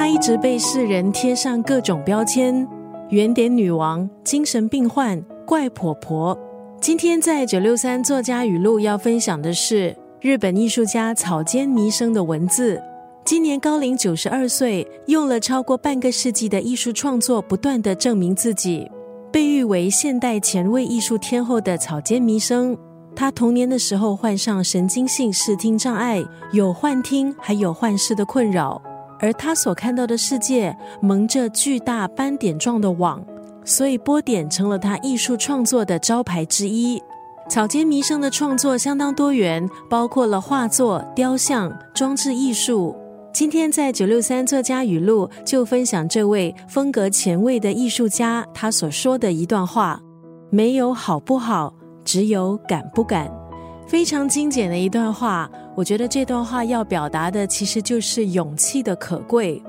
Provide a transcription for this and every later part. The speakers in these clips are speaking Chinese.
她一直被世人贴上各种标签：圆点女王、精神病患、怪婆婆。今天在九六三作家语录要分享的是日本艺术家草间弥生的文字。今年高龄九十二岁，用了超过半个世纪的艺术创作，不断的证明自己。被誉为现代前卫艺术天后的草间弥生，她童年的时候患上神经性视听障碍，有幻听还有幻视的困扰。而他所看到的世界蒙着巨大斑点状的网，所以波点成了他艺术创作的招牌之一。草间弥生的创作相当多元，包括了画作、雕像、装置艺术。今天在九六三作家语录就分享这位风格前卫的艺术家他所说的一段话：没有好不好，只有敢不敢。非常精简的一段话，我觉得这段话要表达的其实就是勇气的可贵。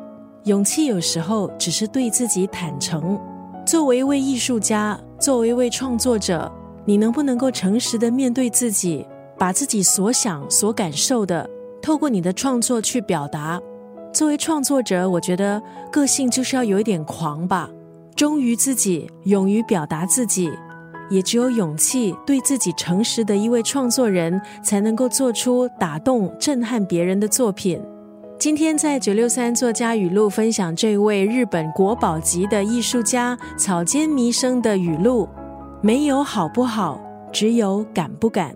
勇气有时候只是对自己坦诚。作为一位艺术家，作为一位创作者，你能不能够诚实的面对自己，把自己所想所感受的？透过你的创作去表达。作为创作者，我觉得个性就是要有一点狂吧，忠于自己，勇于表达自己。也只有勇气、对自己诚实的一位创作人，才能够做出打动、震撼别人的作品。今天在九六三作家语录分享这位日本国宝级的艺术家草间弥生的语录：没有好不好，只有敢不敢。